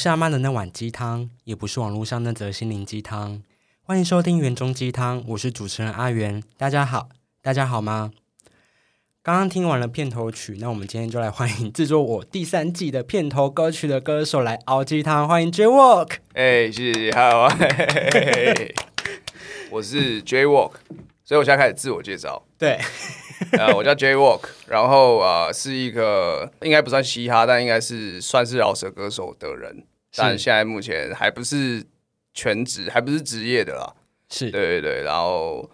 是阿妈的那碗鸡汤，也不是网络上那则心灵鸡汤。欢迎收听园中鸡汤，我是主持人阿元。大家好，大家好吗？刚刚听完了片头曲，那我们今天就来欢迎制作我第三季的片头歌曲的歌手来熬鸡汤。欢迎 J Walk。哎，谢谢，好，我是 J Walk，所以我现在开始自我介绍。对，呃，我叫 J Walk，然后啊，是一个应该不算嘻哈，但应该是算是饶舌歌手的人，但现在目前还不是全职，还不是职业的啦。是对对对，然后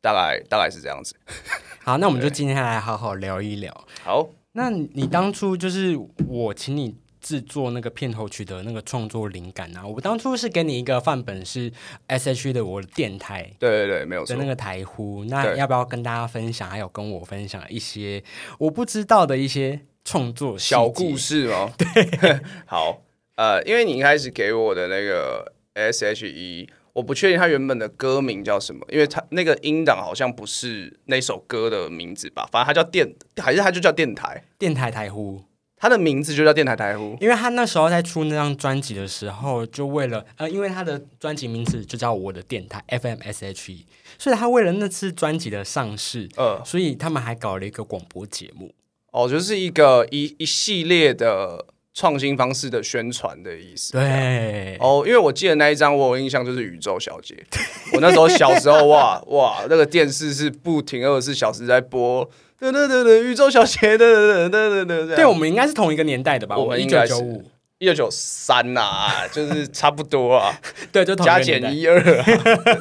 大概大概是这样子。好，那我们就今天来好好聊一聊。好，那你当初就是我请你制作那个片头曲的那个创作灵感啊，我当初是给你一个范本是 S H 的我的电台对对对，没有错的那。个台呼，那要不要跟大家分享，还有跟我分享一些我不知道的一些创作小故？事哦？对，好，呃，因为你一开始给我的那个 S H E，我不确定它原本的歌名叫什么，因为它那个音档好像不是那首歌的名字吧，反正它叫电，还是它就叫电台，电台台呼，它的名字就叫电台台呼。因为他那时候在出那张专辑的时候，就为了呃，因为他的专辑名字就叫我的电台 F M S H E，所以他为了那次专辑的上市，呃，所以他们还搞了一个广播节目。哦，就是一个一一系列的创新方式的宣传的意思。对，哦，因为我记得那一张我有印象，就是宇宙小姐。我那时候小时候，哇哇，那个电视是不停二十四小时在播，对对对对，宇宙小姐，对对对对对对，对，我们应该是同一个年代的吧？我们一九九五，一九九三呐，就是差不多啊，对，就加。减一二啊，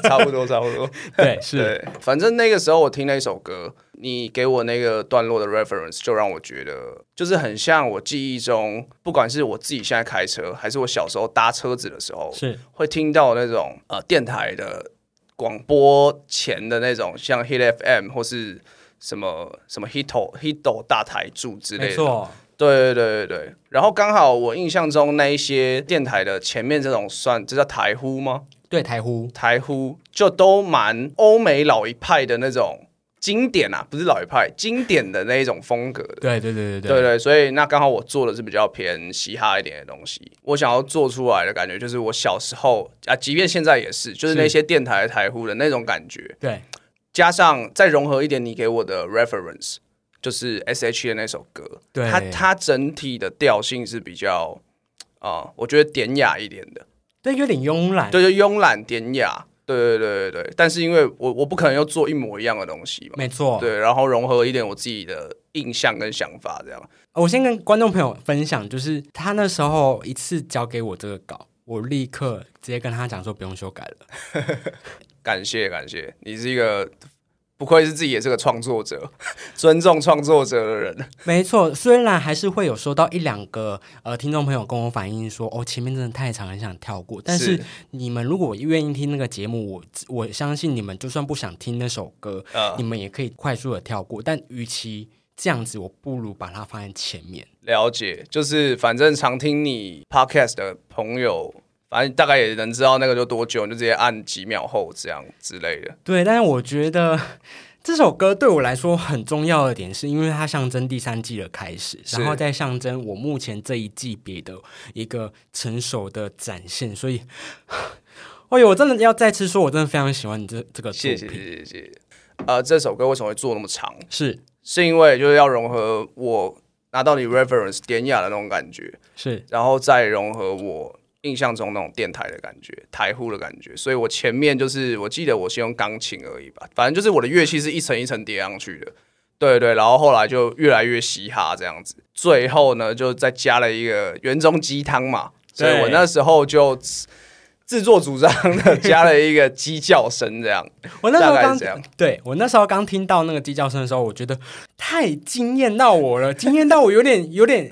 差不多差不多。对，是，对，反正那个时候我听那首歌，你给我那个段落的 reference，就让我觉得就是很像我记忆中，不管是我自己现在开车，还是我小时候搭车子的时候，是会听到那种呃电台的广播前的那种，像 Hit FM 或是什么什么 Hito Hito 大台柱之类的。对对对对对。然后刚好我印象中那一些电台的前面这种算这叫台呼吗？对，台呼，台呼就都蛮欧美老一派的那种经典啊，不是老一派，经典的那一种风格的。对对对对对对，所以那刚好我做的是比较偏嘻哈一点的东西。我想要做出来的感觉，就是我小时候啊，即便现在也是，就是是那些电台台呼的那种感觉，对，加上再融合一点你给我的 reference，就是 S H E 的那首歌，对它它整体的调性是比较啊、我觉得典雅一点的，对，有点慵懒。对，就慵懒典雅。对对对对对，但是因为我我不可能又做一模一样的东西嘛，没错，对，然后融合一点我自己的印象跟想法，这样。我先跟观众朋友分享，就是他那时候一次交给我这个稿，我立刻直接跟他讲说不用修改了。感谢感谢，你是一个不愧是自己也是个创作者，尊重创作者的人。没错，虽然还是会有收到一两个呃听众朋友跟我反映说，哦，前面真的太长，很想跳过。但是是你们如果愿意听那个节目，我我相信你们就算不想听那首歌，呃你，们也可以快速的跳过。但与其这样子，我不如把它放在前面。了解，就是反正常听你 podcast 的朋友，反正大概也能知道那个就多久，你就直接按几秒后这样之类的。对，但是我觉得这首歌对我来说很重要的点，是因为它象征第三季的开始，然后再象征我目前这一季别的一个成熟的展现。所以，哎呦，我真的要再次说，我真的非常喜欢你这这个作谢品。谢谢谢谢谢。呃，这首歌为什么会做那么长？是是因为就是要融合我拿到你 reference 典雅的那种感觉，是，然后再融合我印象中那种电台的感觉、台呼的感觉，所以我前面就是我记得我先用钢琴而已吧，反正就是我的乐器是一层一层叠上去的，对对，然后后来就越来越嘻哈这样子，最后呢就再加了一个原中鸡汤嘛，所以我那时候就自自作主张的加了一个鸡叫声这样，我那时候刚对我那时候刚听到那个鸡叫声的时候，我觉得太惊艳到我了，惊艳到我有点有点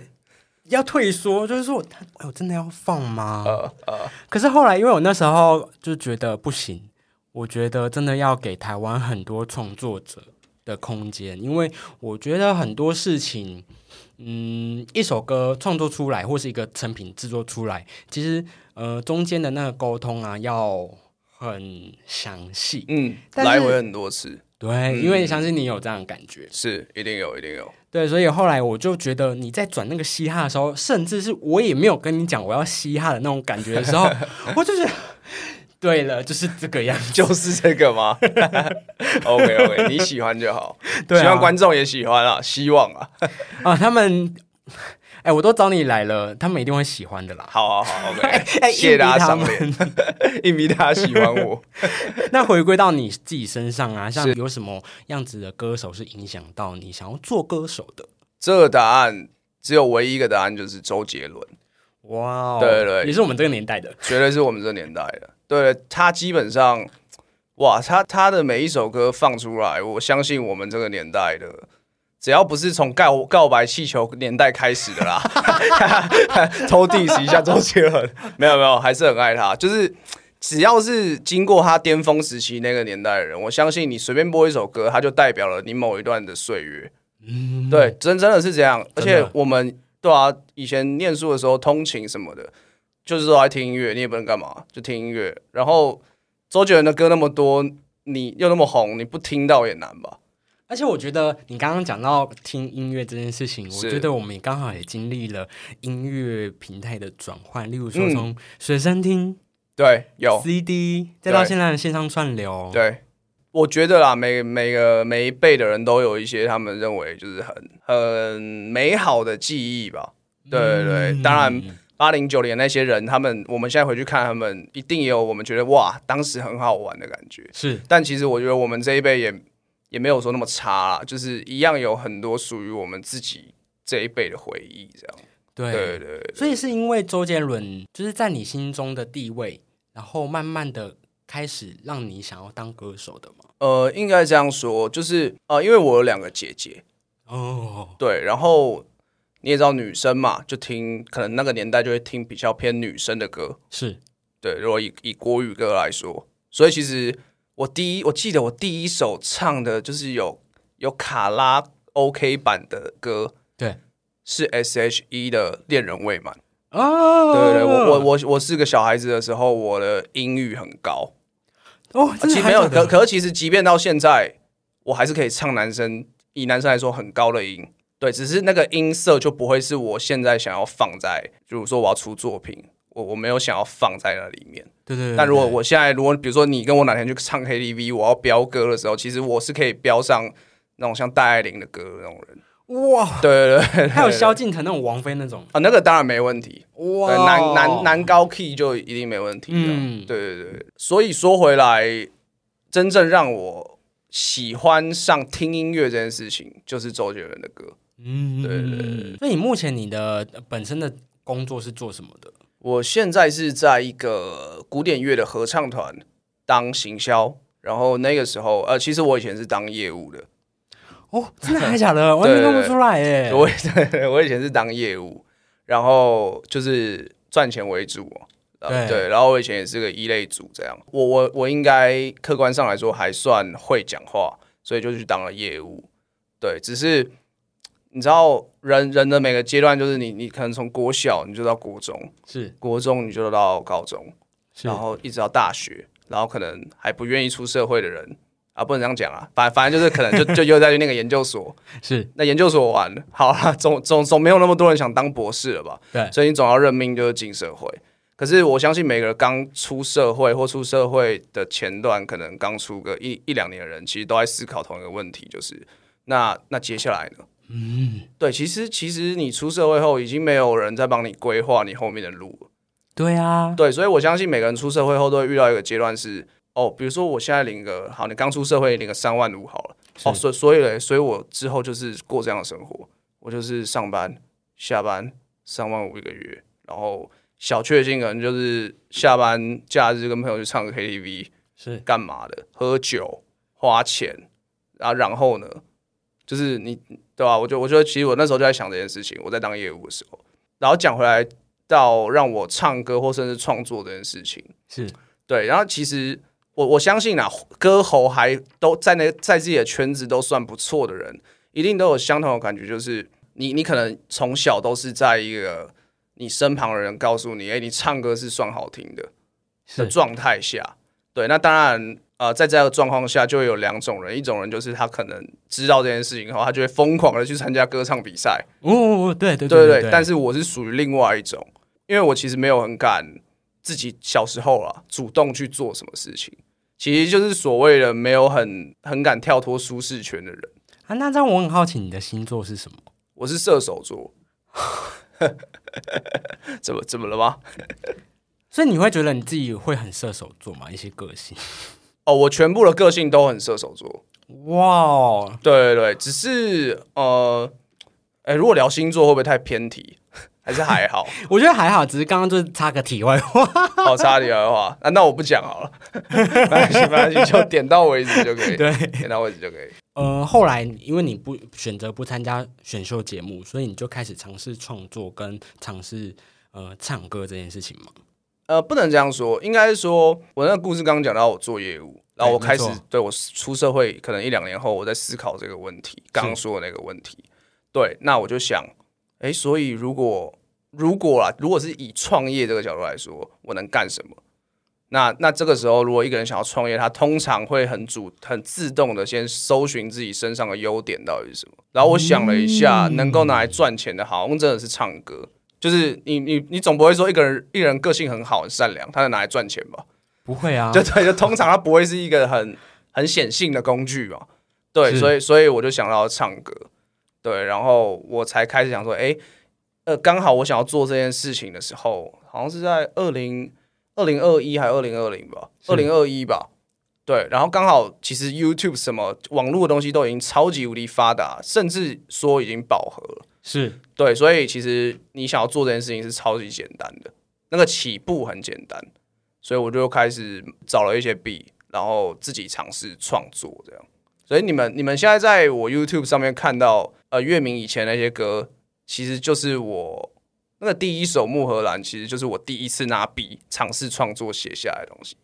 要退缩，就是说我哎我真的要放吗？呃呃，可是后来，因为我那时候就觉得不行，我觉得真的要给台湾很多创作者的空间，因为我觉得很多事情，嗯，一首歌创作出来或是一个成品制作出来，其实呃中间的那个沟通啊要很详细。嗯，但来回很多次，对，因为相信你有这样的感觉，是一定有，一定有。对，所以后来我就觉得你在转那个嘻哈的时候，甚至是我也没有跟你讲我要嘻哈的那种感觉的时候，我就觉得，对了，就是这个样子，就是这个吗？OK OK，你喜欢就好，希望观众也喜欢啊，希望啊。啊，他们，哎，我都找你来了，他们一定会喜欢的啦。好好好，OK，哎谢谢大家赏硬逼他脸，硬逼大家喜欢我。那回归到你自己身上啊，像有什么样子的歌手是影响到你想要做歌手的？这个答案只有唯一一个答案，就是周杰伦，哇哦，对对也是我们这个年代的。绝对是我们这年代的。对他基本上，哇，他他的每一首歌放出来，我相信我们这个年代的。只要不是从告告白气球年代开始的啦，偷 diss 一下周杰伦，没有没有，还是很爱他。就是只要是经过他巅峰时期那个年代的人，我相信你随便播一首歌，他就代表了你某一段的岁月。嗯，对，真真的是这样。而且我们对啊，以前念书的时候通勤什么的，就是说爱听音乐，你也不能干嘛，就听音乐。然后周杰伦的歌那么多，你又那么红，你不听到也难吧？而且我觉得你刚刚讲到听音乐这件事情，我觉得我们也刚好也经历了音乐平台的转换，例如说嗯从随身听、对，有 CD，再到现在的线上串流。对。我觉得啦，每每个每一辈的人都有一些他们认为就是很很美好的记忆吧。对对对，嗯当然八零九零那些人，他们我们现在回去看他们，一定也有我们觉得哇，当时很好玩的感觉。是但其实我觉得我们这一辈也也没有说那么差啦，就是一样有很多属于我们自己这一辈的回忆，这样。对对对对，所以是因为周杰伦就是在你心中的地位，然后慢慢的开始让你想要当歌手的吗？呃，应该这样说，就是呃，因为我有两个姐姐，哦，对，然后你也知道女生嘛，就听可能那个年代就会听比较偏女生的歌，是对，如果以以国语歌来说，所以其实我第一，我记得我第一首唱的就是有有卡拉 OK 版的歌，对，是 S.H.E 的《恋人未满》。哦，对对对，我我我我是个小孩子的时候，我的音域很高，哦，其实没有，可可是其实即便到现在，我还是可以唱男生以男生来说很高的音，对，只是那个音色就不会是我现在想要放在，比如说我要出作品，我我没有想要放在那里面。对对对，但如果我现在，如果比如说你跟我哪天去唱 KTV，我要飙歌的时候，其实我是可以飙上那种像戴爱玲的歌的那种人。哇，对对对，还有萧敬腾那种王菲那种，啊，那个当然没问题。哇对，男男男高 key 就一定没问题的。嗯对对对，所以说回来，真正让我喜欢上听音乐这件事情，就是周杰伦的歌。嗯，对对对所以你目前你的呃本身的工作是做什么的？我现在是在一个古典乐的合唱团当行销，然后那个时候，呃，其实我以前是当业务的，哦，真的还假的？完全看不出来耶！我对我以前是当业务，然后就是赚钱为主对，然后我以前也是个一类组，这样，我我我应该客观上来说还算会讲话，所以就去当了业务。对，只是你知道人人的每个阶段，就是你你可能从国小你就到国中，是国中你就到高中，然后一直到大学，然后可能还不愿意出社会的人啊，不能这样讲啊，反反正就是可能就就又再去那个研究所，是那研究所完了，好了，总总总没有那么多人想当博士了吧？对所以你总要认命，就是进社会。可是我相信每个人刚出社会或出社会的前段，可能刚出个一一两年的人，其实都在思考同一个问题，就是那那接下来呢？嗯，对，其实其实你出社会后，已经没有人在帮你规划你后面的路了。对啊，对，所以我相信每个人出社会后都会遇到一个阶段是，哦，比如说我现在领个好，你刚出社会领个三万五好了，哦，所以所以嘞，所以我之后就是过这样的生活，我就是上班下班三万五一个月，然后小确幸可能就是下班假日跟朋友去唱个 KTV 是。干嘛的，喝酒花钱，然后然后呢，就是你对吧、我就我觉得其实我那时候就在想这件事情，我在当业务的时候，然后讲回来到让我唱歌或甚至创作这件事情，是。对，然后其实我我相信啊，歌喉还都在那在自己的圈子都算不错的人，一定都有相同的感觉，就是你你可能从小都是在一个你身旁的人告诉你，哎，你唱歌是算好听的的是状态下，对，那当然呃，在这样的状况下，就会有两种人，一种人就是他可能知道这件事情后，他就会疯狂的去参加歌唱比赛，哦哦，哦对对对对对对。但是我是属于另外一种，因为我其实没有很敢自己小时候啊主动去做什么事情，其实就是所谓的没有很很敢跳脱舒适圈的人。啊，那这样我很好奇，你的星座是什么？我是射手座，怎么怎么了吗？所以你会觉得你自己会很射手座吗？一些个性？哦，我全部的个性都很射手座。哇哦，对对对，只是呃，哎，如果聊星座会不会太偏题？还是还好？我觉得还好，只是刚刚就是插个题外话。好，插题外话，那那我不讲好了，没关系，没关系，就点到为止就可以。对，点到为止就可以。呃，后来因为你不选择不参加选秀节目，所以你就开始尝试创作跟尝试呃唱歌这件事情嘛。呃，不能这样说，应该是说我那个故事刚刚讲到我做业务，然后我开始对我出社会可能一两年后，我在思考这个问题，刚刚说的那个问题。对，那我就想，哎，所以如果如果啦，如果是以创业这个角度来说，我能干什么？那那这个时候，如果一个人想要创业，他通常会很主很自动的先搜寻自己身上的优点到底是什么。然后我想了一下，能够拿来赚钱的，好像真的是唱歌。就是你你你总不会说一个人一个人个性很好很善良，他能拿来赚钱吧？不会啊，就对，就通常他不会是一个很很显性的工具嘛。对，所以所以我就想到唱歌，对，然后我才开始想说，哎，呃，刚好我想要做这件事情的时候，好像是在二零二零二一还是二零二零吧，是二零二一吧。对，然后刚好其实 YouTube 什么网络的东西都已经超级无敌发达，甚至说已经饱和了。是对，所以其实你想要做这件事情是超级简单的，那个起步很简单，所以我就开始找了一些笔然后自己尝试创作这样。所以你们你们现在在我 YouTube 上面看到呃月明以前那些歌，其实就是我那个第一首《木荷兰》，其实就是我第一次拿笔尝试创作写下来的东西。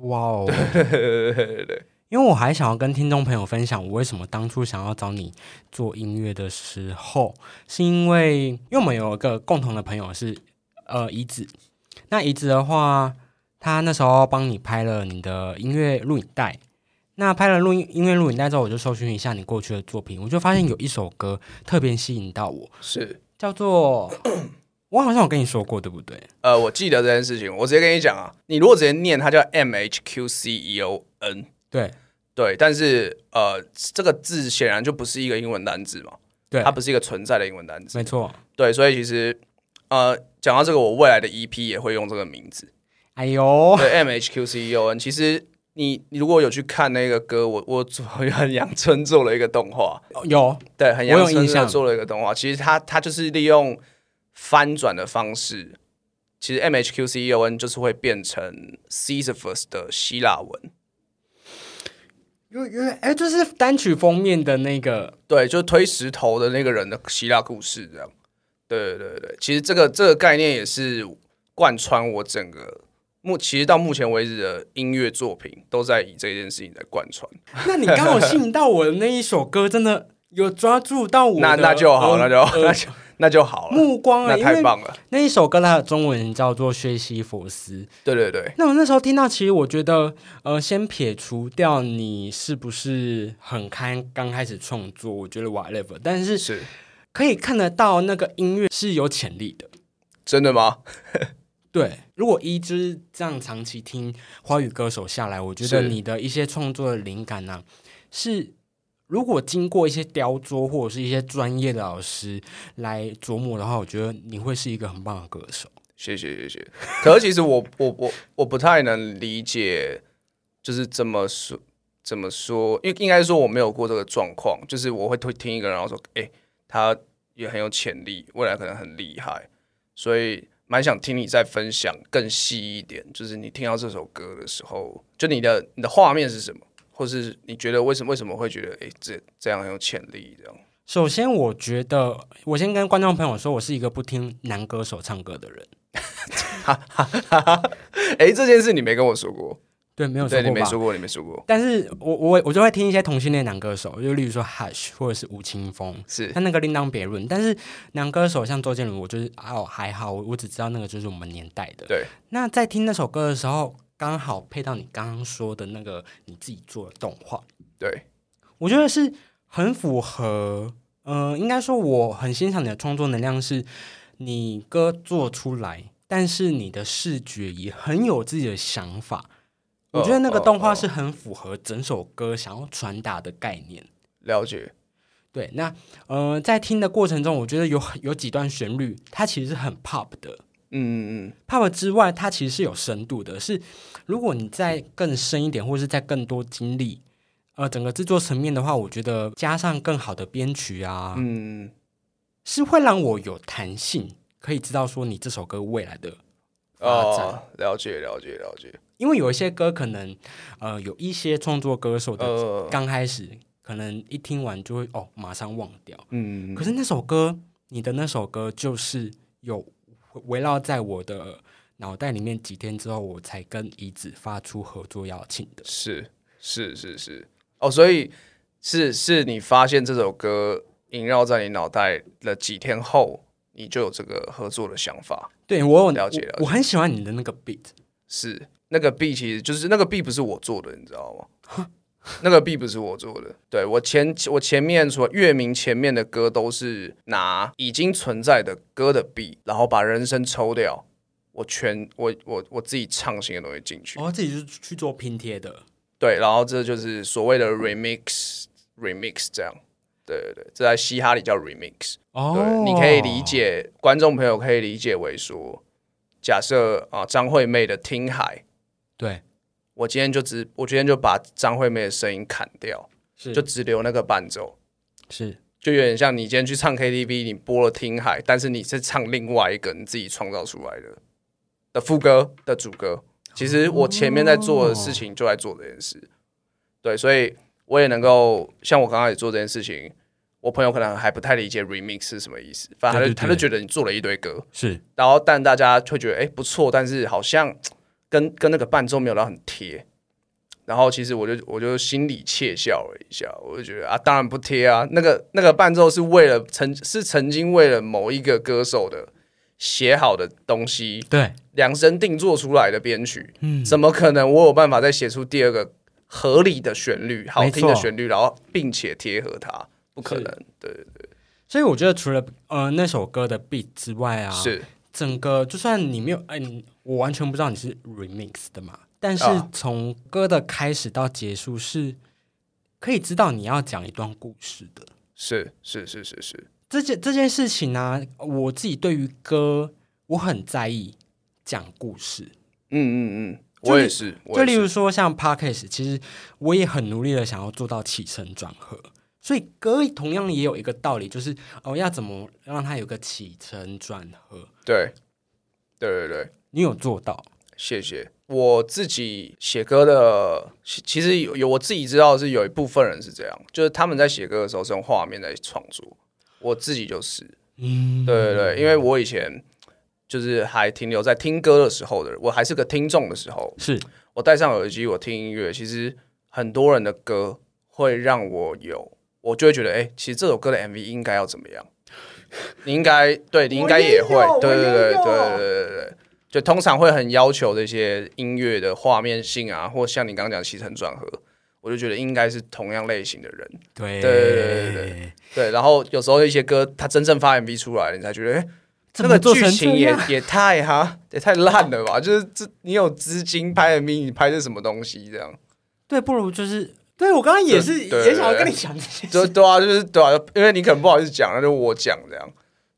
哇哦。对对对对对，因为我还想要跟听众朋友分享，我为什么当初想要找你做音乐的时候，是因为因为我们有一个共同的朋友是呃怡子，那怡子的话，他那时候帮你拍了你的音乐录影带。那拍了录音音乐录影带之后，我就搜寻一下你过去的作品，我就发现有一首歌特别吸引到我，是叫做我好像有跟你说过，对不对？呃，我记得这件事情，我直接跟你讲啊，你如果直接念，它叫 M H Q C E O N。对对，但是呃，这个字显然就不是一个英文单字嘛，对，它不是一个存在的英文单字。没错。对，所以其实呃，讲到这个，我未来的 EP 也会用这个名字，哎呦，对，M H Q C E O N。其实你你如果有去看那个歌，我我做很阳春做了一个动画，有对，很阳春做了一个动画。其实他他就是利用翻转的方式，其实 M H Q C E O N 就是会变成 Sisyphus 的希腊文。有有哎，就是单曲封面的那个对，就推石头的那个人的希腊故事这样。对对对对，其实这个这个概念也是贯穿我整个目，其实到目前为止的音乐作品都在以这件事情在贯穿。那你刚好吸引到我的那一首歌，真的有抓住到我的 那那就好，呃那就好那就那就好了，目光啊，那太棒了。那一首歌它的中文叫做《薛西佛斯》。对对对，那我那时候听到，其实我觉得，呃，先撇除掉你是不是很开刚开始创作，我觉得 whatever，但是是可以看得到那个音乐是有潜力的。真的吗？对，如果一直这样长期听华语歌手下来，我觉得你的一些创作的灵感呢、是如果经过一些雕琢或者是一些专业的老师来琢磨的话，我觉得你会是一个很棒的歌手。谢谢谢谢。可是其实我我我我不太能理解，就是这么说怎么说？因为应该说我没有过这个状况，就是我会推听一个人，然后说，哎、他也很有潜力，未来可能很厉害，所以蛮想听你再分享更细一点，就是你听到这首歌的时候，就你的你的画面是什么，或是你觉得为什么为什么会觉得，哎、这这样很有潜力，这样。首先，我觉得我先跟观众朋友说，我是一个不听男歌手唱歌的人。哈哈哈哎、这件事你没跟我说过，对，没有说对你？没说过，你没说过，但是我我我就会听一些同性恋男歌手，就例如说 Hush 或者是吴青峰，是但那个另当别论。但是男歌手像周杰伦，我就是哦还好，我我只知道那个就是我们年代的。对。那在听那首歌的时候，刚好配到你刚刚说的那个你自己做的动画，对，我觉得是很符合。呃，应该说我很欣赏你的创作能量，是你歌做出来，但是你的视觉也很有自己的想法。我觉得那个动画是很符合整首歌想要传达的概念。了解。对，那呃，在听的过程中，我觉得有有几段旋律，它其实是很 pop 的。嗯嗯嗯。pop 之外，它其实是有深度的。是如果你再更深一点，或是再更多精力，呃，整个制作层面的话，我觉得加上更好的编曲啊，嗯，是会让我有弹性，可以知道说你这首歌未来的发展。哦，了解了解了解。因为有一些歌可能，呃，有一些创作歌手的呃，刚开始可能一听完就会哦，马上忘掉。嗯，可是那首歌，你的那首歌就是有围绕在我的脑袋里面几天之后，我才跟怡子发出合作邀请的。是是是是。哦，所以是是你发现这首歌萦绕在你脑袋了几天后，你就有这个合作的想法。对我有了解了解我，我很喜欢你的那个 beat。是那个 beat，其实就是那个 beat 不是我做的，你知道吗？那个 B 不是我做的，对我前我前面除了乐名前面的歌都是拿已经存在的歌的 B，然后把人声抽掉，我全我我我自己唱新的东西进去，哦，自己就是去做拼贴的。对，然后这就是所谓的 remix remix 这样，对对对，这在嘻哈里叫 remix，哦对，你可以理。解，观众朋友可以理解为说，假设啊张惠妹的《听海》。对，我今天就只，我今天就把张惠妹的声音砍掉，是。就只留那个伴奏，是。就有点像你今天去唱 KTV，你播了《听海》，但是你是唱另外一个你自己创造出来的的副歌的主歌。其实我前面在做的事情就在做这件事，对，所以我也能够像我刚刚也做这件事情，我朋友可能还不太理解 remix 是什么意思，反正他就他就觉得你做了一堆歌，是，然后但大家会觉得哎、诶不错，但是好像跟跟那个伴奏没有到很贴。然后其实我就我就心里窃笑了一下，我就觉得啊，当然不贴啊，那个那个伴奏是为了曾是曾经为了某一个歌手的写好的东西对，量身定做出来的编曲，嗯，怎么可能我有办法再写出第二个合理的旋律、好听的旋律，然后并且贴合它？不可能，对对对，所以我觉得除了呃那首歌的 beat 之外啊，是。整个就算你没有，哎、你我完全不知道你是 remix 的嘛，但是啊。从歌的开始到结束是可以知道你要讲一段故事的。是是是是是，这件这件事情呢、我自己对于歌我很在意讲故事。嗯嗯嗯，我也是，我就例如说像 podcast，其实我也很努力的想要做到起承转合，所以歌同样也有一个道理，就是哦要怎么让它有个起承转合，对对对对。你有做到。谢谢。我自己写歌的，其其实有有我自己知道是有一部分人是这样，就是他们在写歌的时候是用画面在创作。我自己就是，嗯，对对对，因为我以前就是还停留在听歌的时候的，我还是个听众的时候，是我戴上耳机我听音乐，其实很多人的歌会让我有，我就会觉得，哎、其实这首歌的 MV 应该要怎么样？你应该对你应该也会也，对对对对对对对对，就通常会很要求这些音乐的画面性啊，或像你刚刚讲起承转合，我就觉得应该是同样类型的人，对对对对对对。然后有时候一些歌他真正发 MV 出来，你才觉得，哎、这个剧情也？也太哈也太烂了吧！就是这你有资金拍 MV，你拍的什么东西这样？对，不如就是对我刚刚也是对对也想要跟你讲这件事，就对啊，就是对啊，因为你可能不好意思讲，那就我讲这样。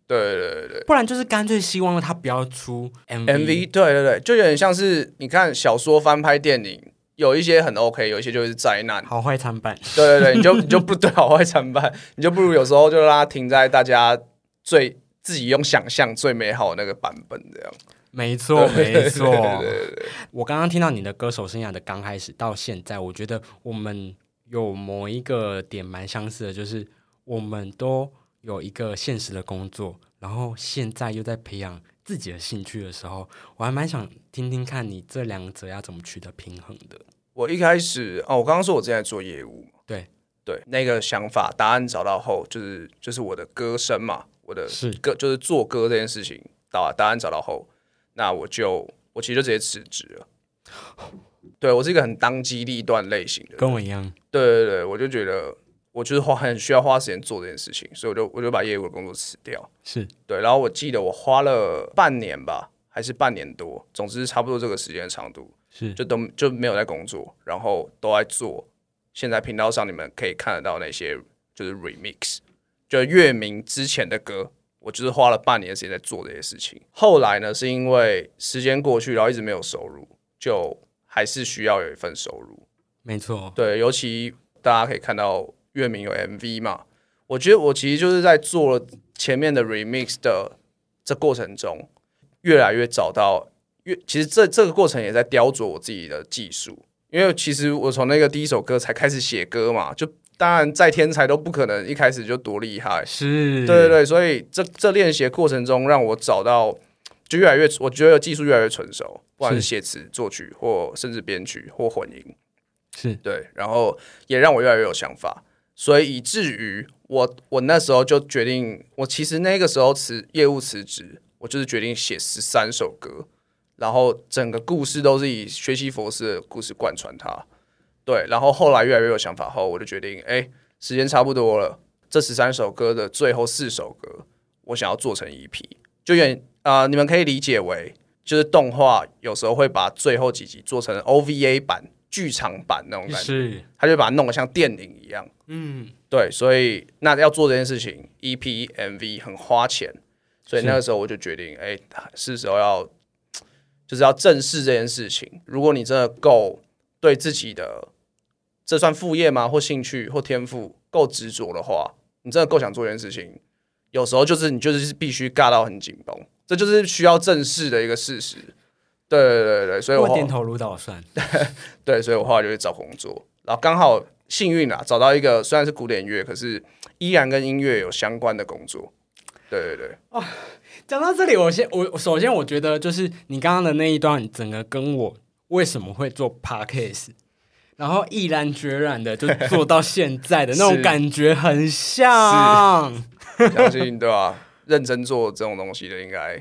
对对对对不然就是干脆希望他不要出 MV。，MV 对对对，就有点像是你看小说翻拍电影，有一些很 OK，有一些就是灾难。好坏参半，对对对，你就你就不 对好坏参半，你就不如有时候就让它停在大家最自己用想象最美好的那个版本这样。没错没错。对对对，我刚刚听到你的歌手生涯的刚开始到现在，我觉得我们有某一个点蛮相似的，就是我们都有一个现实的工作，然后现在又在培养自己的兴趣的时候，我还蛮想听听看你这两者要怎么取得平衡的。我一开始哦，我刚刚说我正在做业务，对对，那个想法答案找到后，就是就是我的歌声嘛，我的是歌就是做歌这件事情，答答案找到后，那我就我其实就直接辞职了。对我是一个很当机立断类型的，跟我一样，对对对，我就觉得我就是花很需要花时间做这件事情，所以我就我就把业务的工作辞掉。是对，然后我记得我花了半年吧，还是半年多，总之差不多这个时间的长度，是就都就没有在工作，然后都在做现在频道上你们可以看得到那些就是 remix，就月明之前的歌，我就是花了半年的时间在做这些事情。后来呢，是因为时间过去，然后一直没有收入，就还是需要有一份收入。没错，对，尤其大家可以看到月明有 MV 嘛，我觉得我其实就是在做了前面的 remix 的这过程中，越来越找到越，其实这这个过程也在雕琢我自己的技术，因为其实我从那个第一首歌才开始写歌嘛，就当然再天才都不可能一开始就多厉害，是，对对对，所以这这练习过程中，让我找到就越来越，我觉得技术越来越成熟，不管是是写词、作曲，或甚至编曲或混音。是对，然后也让我越来越有想法，所以以至于我我那时候就决定，我其实那个时候辞业务辞职，我就是决定写十三首歌，然后整个故事都是以学习佛事的故事贯穿它。对，然后后来越来越有想法后，我就决定，哎，时间差不多了，这十三首歌的最后四首歌，我想要做成 EP，就有点啊、呃你们可以理解为，就是动画有时候会把最后几集做成 OVA 版、剧场版那种感觉。是，他就把它弄得像电影一样。嗯，对，所以那要做这件事情，EP、MV 很花钱，所以那个时候我就决定，哎、是时候要就是要正视这件事情。如果你真的够对自己的这算副业吗？或兴趣？或天赋？够执着的话，你真的够想做一件事情，有时候就是你就是必须尬到很紧绷，这就是需要正视的一个事实。对对对对，所以我点头如捣蒜，对，所以我后来就去找工作，然后刚好幸运啦，找到一个虽然是古典乐，可是依然跟音乐有相关的工作。对对对，哦讲到这里，我先我我首先我觉得就是你刚刚的那一段，整个跟我为什么会做 podcast，然后毅然决然的就做到现在的那种 感觉很像。相信对吧、认真做这种东西的，应该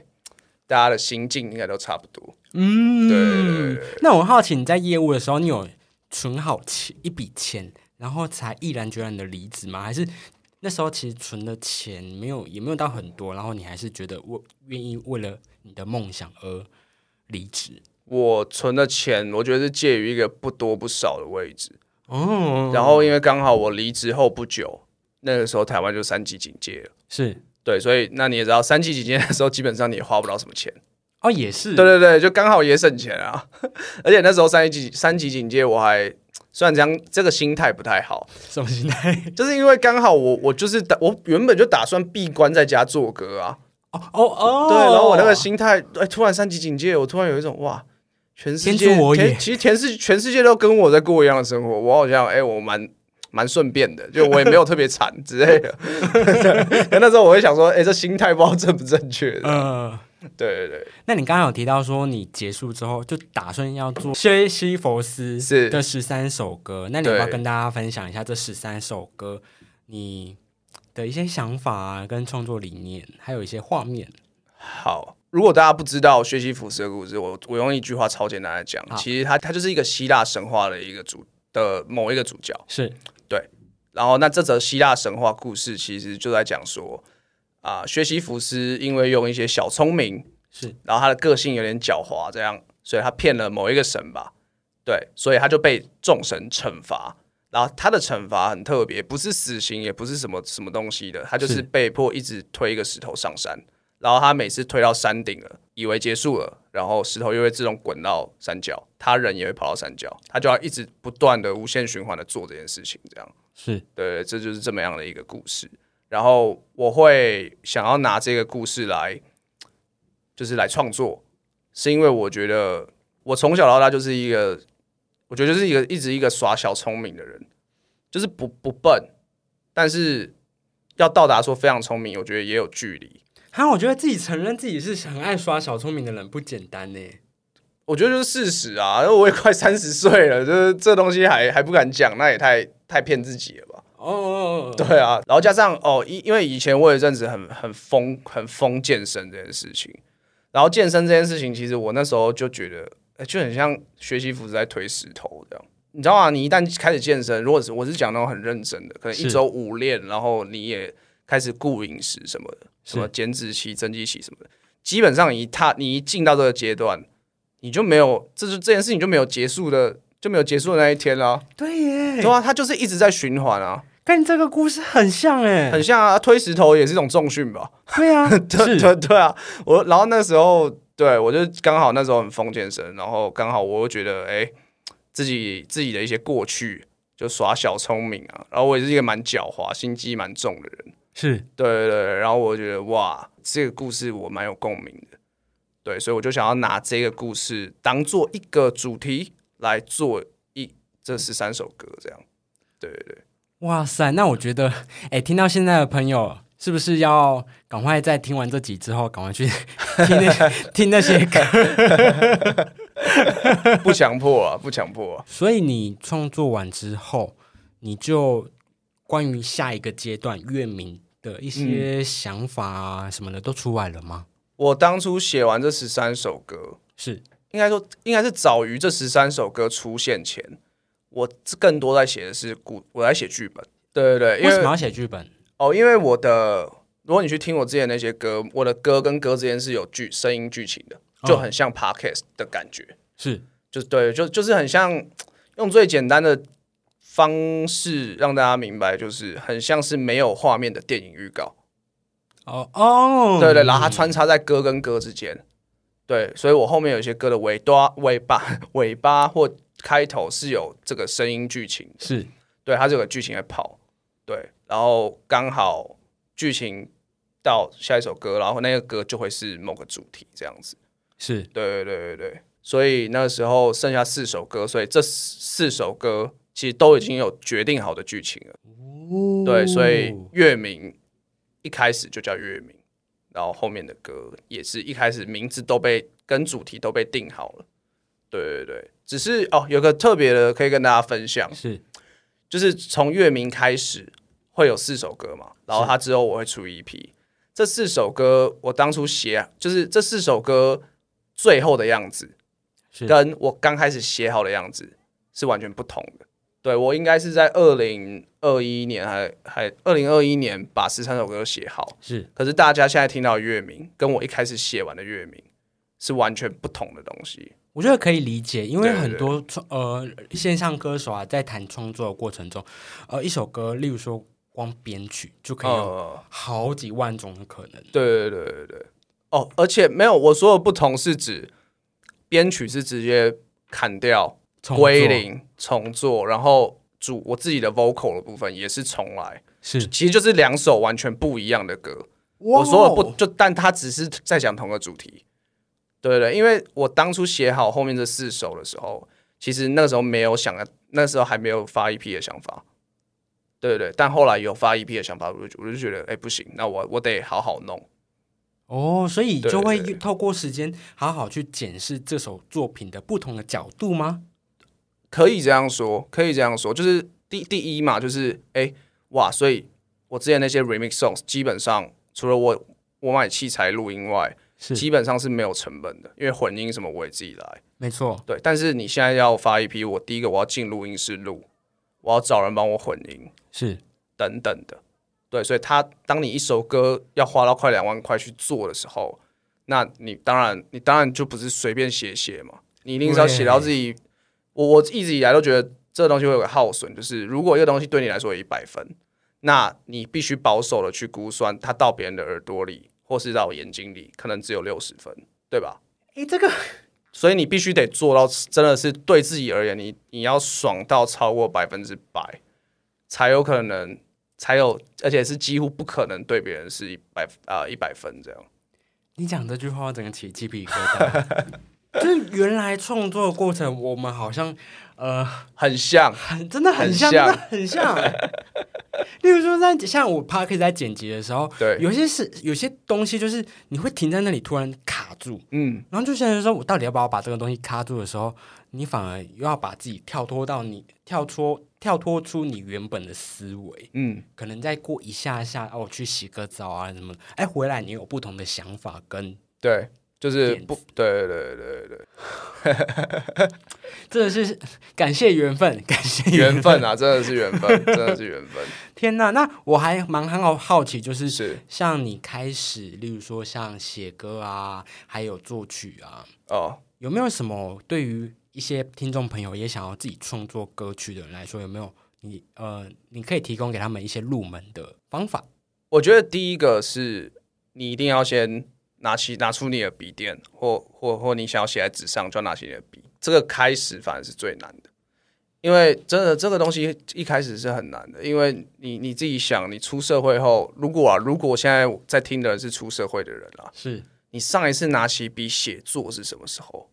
大家的心境应该都差不多。嗯，对那我好奇你在业务的时候，你有存好钱一笔钱，然后才毅然决然的离职吗？还是那时候其实存的钱没有，也没有到很多，然后你还是觉得我愿意为了你的梦想而离职？我存的钱，我觉得是介于一个不多不少的位置。哦，然后因为刚好我离职后不久，那个时候台湾就三级警戒了。是对，所以那你也知道，三级警戒的时候，基本上你也花不到什么钱。哦，也是对对对，就刚好也省钱啊。而且那时候三级三级警戒，我还虽然这样这个心态不太好，什么心态？就是因为刚好我我就是打我原本就打算闭关在家做歌啊。哦哦哦，对，然后我那个心态，哎，突然三级警戒，我突然有一种哇，全世界我也其实全世全世界都跟我在过一样的生活，我好像哎，我蛮。蛮顺便的，就我也没有特别惨之类的。那时候我会想说，哎、这心态不知道正不正确嗯。呃，对对对，那你刚刚有提到说你结束之后就打算要做薛西佛斯是的十三首歌，那你要不要跟大家分享一下这十三首歌你的一些想法啊，跟创作理念，还有一些画面？好，如果大家不知道学习福斯的故事，我我用一句话超简单的讲，其实它它就是一个希腊神话的一个主的某一个主角。是对然后，那这则希腊神话故事其实就在讲说，啊、薛西弗斯因为用一些小聪明，是然后他的个性有点狡猾，这样，所以他骗了某一个神吧，对，所以他就被众神惩罚。然后他的惩罚很特别，不是死刑，也不是什么什么东西的，他就是是被迫一直推一个石头上山。然后他每次推到山顶了，以为结束了，然后石头又会自动滚到山脚，他人也会跑到山脚，他就要一直不断的无限循环的做这件事情，这样。是对，这就是这么样的一个故事。然后我会想要拿这个故事来，就是来创作，是因为我觉得我从小到大就是一个，我觉得就是一个一直一个耍小聪明的人，就是不不笨，但是要到达说非常聪明，我觉得也有距离。哈，我觉得自己承认自己是很爱耍小聪明的人不简单呢。我觉得就是事实啊，因为我也快三十岁了，就是这东西还还不敢讲，那也太太骗自己了吧。哦，对啊，然后加上哦，因因为以前我有一阵子很很疯很疯健身这件事情，然后健身这件事情，其实我那时候就觉得呃就很像学习服在推石头这样。你知道吗？你一旦开始健身，如果是我是讲那种很认真的，可能一周五练，然后你也开始顾饮食什么的，什么减脂期、增肌期什么的，基本上你一踏你一进到这个阶段，你就没有，这就这件事情就没有结束的，就没有结束的那一天啦。对耶，对啊，它就是一直在循环啊，跟这个故事很像哎，很像啊，推石头也是一种重训吧。对啊，对对对啊，我然后那时候对我就刚好那时候很疯健身，然后刚好我又觉得哎、自己自己的一些过去就耍小聪明啊，然后我也是一个蛮狡猾、心机蛮重的人，是对对对，然后我觉得哇，这个故事我蛮有共鸣的，对，所以我就想要拿这个故事当做一个主题来做一这十三首歌这样，对对对。哇塞，那我觉得，哎，听到现在的朋友，是不是要赶快在听完这集之后，赶快去 听那 听那些歌？不强迫啊，不强迫啊。所以你创作完之后，你就关于下一个阶段乐名的一些想法啊什么的都出来了吗？我当初写完这十三首歌，是应该说应该是早于这十三首歌出现前，我更多在写的是故，我在写剧本。对对对，因为为什么要写剧本？哦，因为我的，如果你去听我之前那些歌，我的歌跟歌之间是有剧声音剧情的，就很像 podcast 的感觉，是就是对，就就是很像用最简单的方式让大家明白，就是很像是没有画面的电影预告。哦哦，对对，然后它穿插在歌跟歌之间，对，所以我后面有一些歌的尾端、尾巴、尾巴或开头是有这个声音剧情，是。对，它这个剧情在跑，对，然后刚好剧情到下一首歌，然后那个歌就会是某个主题这样子，是。对对对对对，所以那时候剩下四首歌，所以这四首歌其实都已经有决定好的剧情了。对，所以月明一开始就叫月明，然后后面的歌也是一开始名字都被跟主题都被定好了。对对对，只是哦，有个特别的可以跟大家分享，是就是从月明开始会有四首歌嘛，然后它之后我会出一批。这四首歌我当初写，就是这四首歌最后的样子，是跟我刚开始写好的样子是完全不同的。对我应该是在二零二一年还还二零二一年把十三首歌都写好，是可是大家现在听到的乐名跟我一开始写完的乐名是完全不同的东西。我觉得可以理解，因为很多创呃线上歌手啊，在谈创作的过程中，呃，一首歌，例如说光编曲就可以有呃，好几万种的可能。对对对对对。哦，而且没有我说的不同是指编曲是直接砍掉归零重做，然后主我自己的 vocal 的部分也是重来，是其实就是两首完全不一样的歌。我我说的不就，但他只是在讲同个主题。对对，因为我当初写好后面这四首的时候，其实那时候没有想，那时候还没有发 EP 的想法。对对对，但后来有发 EP 的想法，我就我就觉得，哎、不行，那我我得好好弄。哦，所以就会透过时间好好去检视这首作品的不同的角度吗？可以这样说，可以这样说，就是第第一嘛，就是哎、哇，所以我之前那些 remix songs 基本上除了我我买器材录音外，是基本上是没有成本的，因为混音什么我也自己来。没错，对，但是你现在要发一批，我第一个我要进录音室录，我要找人帮我混音是等等的。对，所以他当你一首歌要花到快两万块去做的时候，那你当然你当然就不是随便写写嘛，你一定是要写到自己。我我一直以来都觉得这个东西会有个耗损，就是如果一个东西对你来说有一百分，那你必须保守的去估算它到别人的耳朵里或是到眼睛里，可能只有六十分，对吧？诶，这个 所以你必须得做到，真的是对自己而言，你你要爽到超过百分之百，才有可能，才有，而且是几乎不可能对别人是一百啊一百分这样。你讲这句话，我整个起鸡皮疙瘩。就是原来创作的过程，我们好像呃，很像，很真的很像，很像真的很像、欸。例如说在像我 p a r k 在剪辑的时候，对有些是有些东西就是你会停在那里突然卡住，嗯，然后就现在说我到底要不要把这个东西卡住的时候，你反而又要把自己跳脱到你跳脱跳脱出你原本的思维，嗯，可能再过一下下哦，我去洗个澡啊什么的，哎，回来你有不同的想法跟对，就是不对对对对对，真的是感谢缘分，感谢缘分。啊，真的是缘分，真的是缘分。天呐，那我还蛮很好好奇，就是是。像你开始，例如说像写歌啊，还有作曲啊，哦，有没有什么对于一些听众朋友也想要自己创作歌曲的人来说，有没有你呃，你可以提供给他们一些入门的方法？我觉得第一个是你一定要先拿起拿出你的笔电，或或或你想要写在纸上，就要拿起你的笔。这个开始反而是最难的，因为真的这个东西一开始是很难的，因为你你自己想，你出社会后，如果啊，如果现在在听的人是出社会的人啊，是你上一次拿起笔写作是什么时候？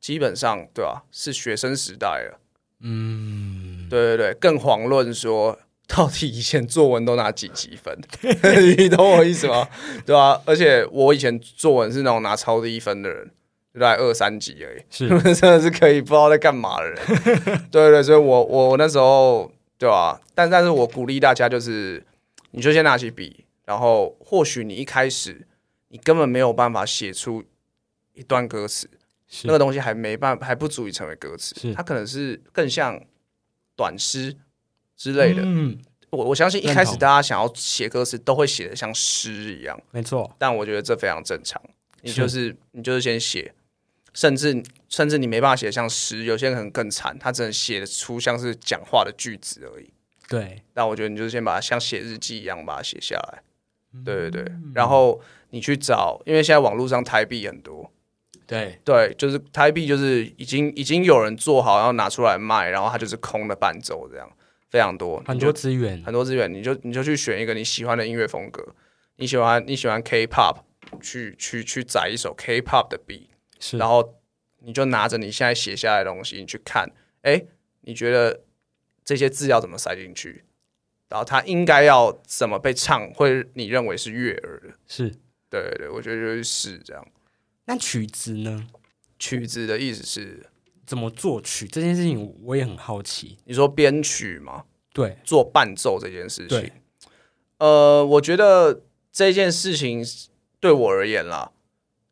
基本上对吧、是学生时代了。嗯，对对对，更遑论说 到底以前作文都拿几几分，你懂我意思吗？对吧、而且我以前作文是那种拿超低分的人，就在二三级而已，是。真的是可以不知道在干嘛的人。对对，所以我我我那时候对吧、但但是我鼓励大家就是，你就先拿起笔，然后或许你一开始你根本没有办法写出一段歌词，那个东西还没办还不足以成为歌词，它可能是更像短诗之类的。嗯，我我相信一开始大家想要写歌词都会写的像诗一样，没错，但我觉得这非常正常。你就是你就是先写，甚至甚至你没办法写像诗，有些人可能更惨，他只能写得出像是讲话的句子而已。对，但我觉得你就是先把它像写日记一样把它写下来，嗯。对对对，然后你去找，因为现在网络上台币很多，对，对，就是台币，就是已经已经有人做好，然后拿出来卖，然后它就是空的伴奏，这样非常多，很多资源，很多资源，你就你就去选一个你喜欢的音乐风格，你喜欢你喜欢 K-pop，去去去载一首 K-pop 的 beat，是，然后你就拿着你现在写下来的东西，你去看，哎，你觉得这些字要怎么塞进去？然后它应该要怎么被唱，会你认为是悦耳的？是。对对对，我觉得就是是这样。那曲子呢？曲子的意思是，怎么作曲这件事情，我也很好奇。你说编曲吗？对，做伴奏这件事情对，呃，我觉得这件事情对我而言啦，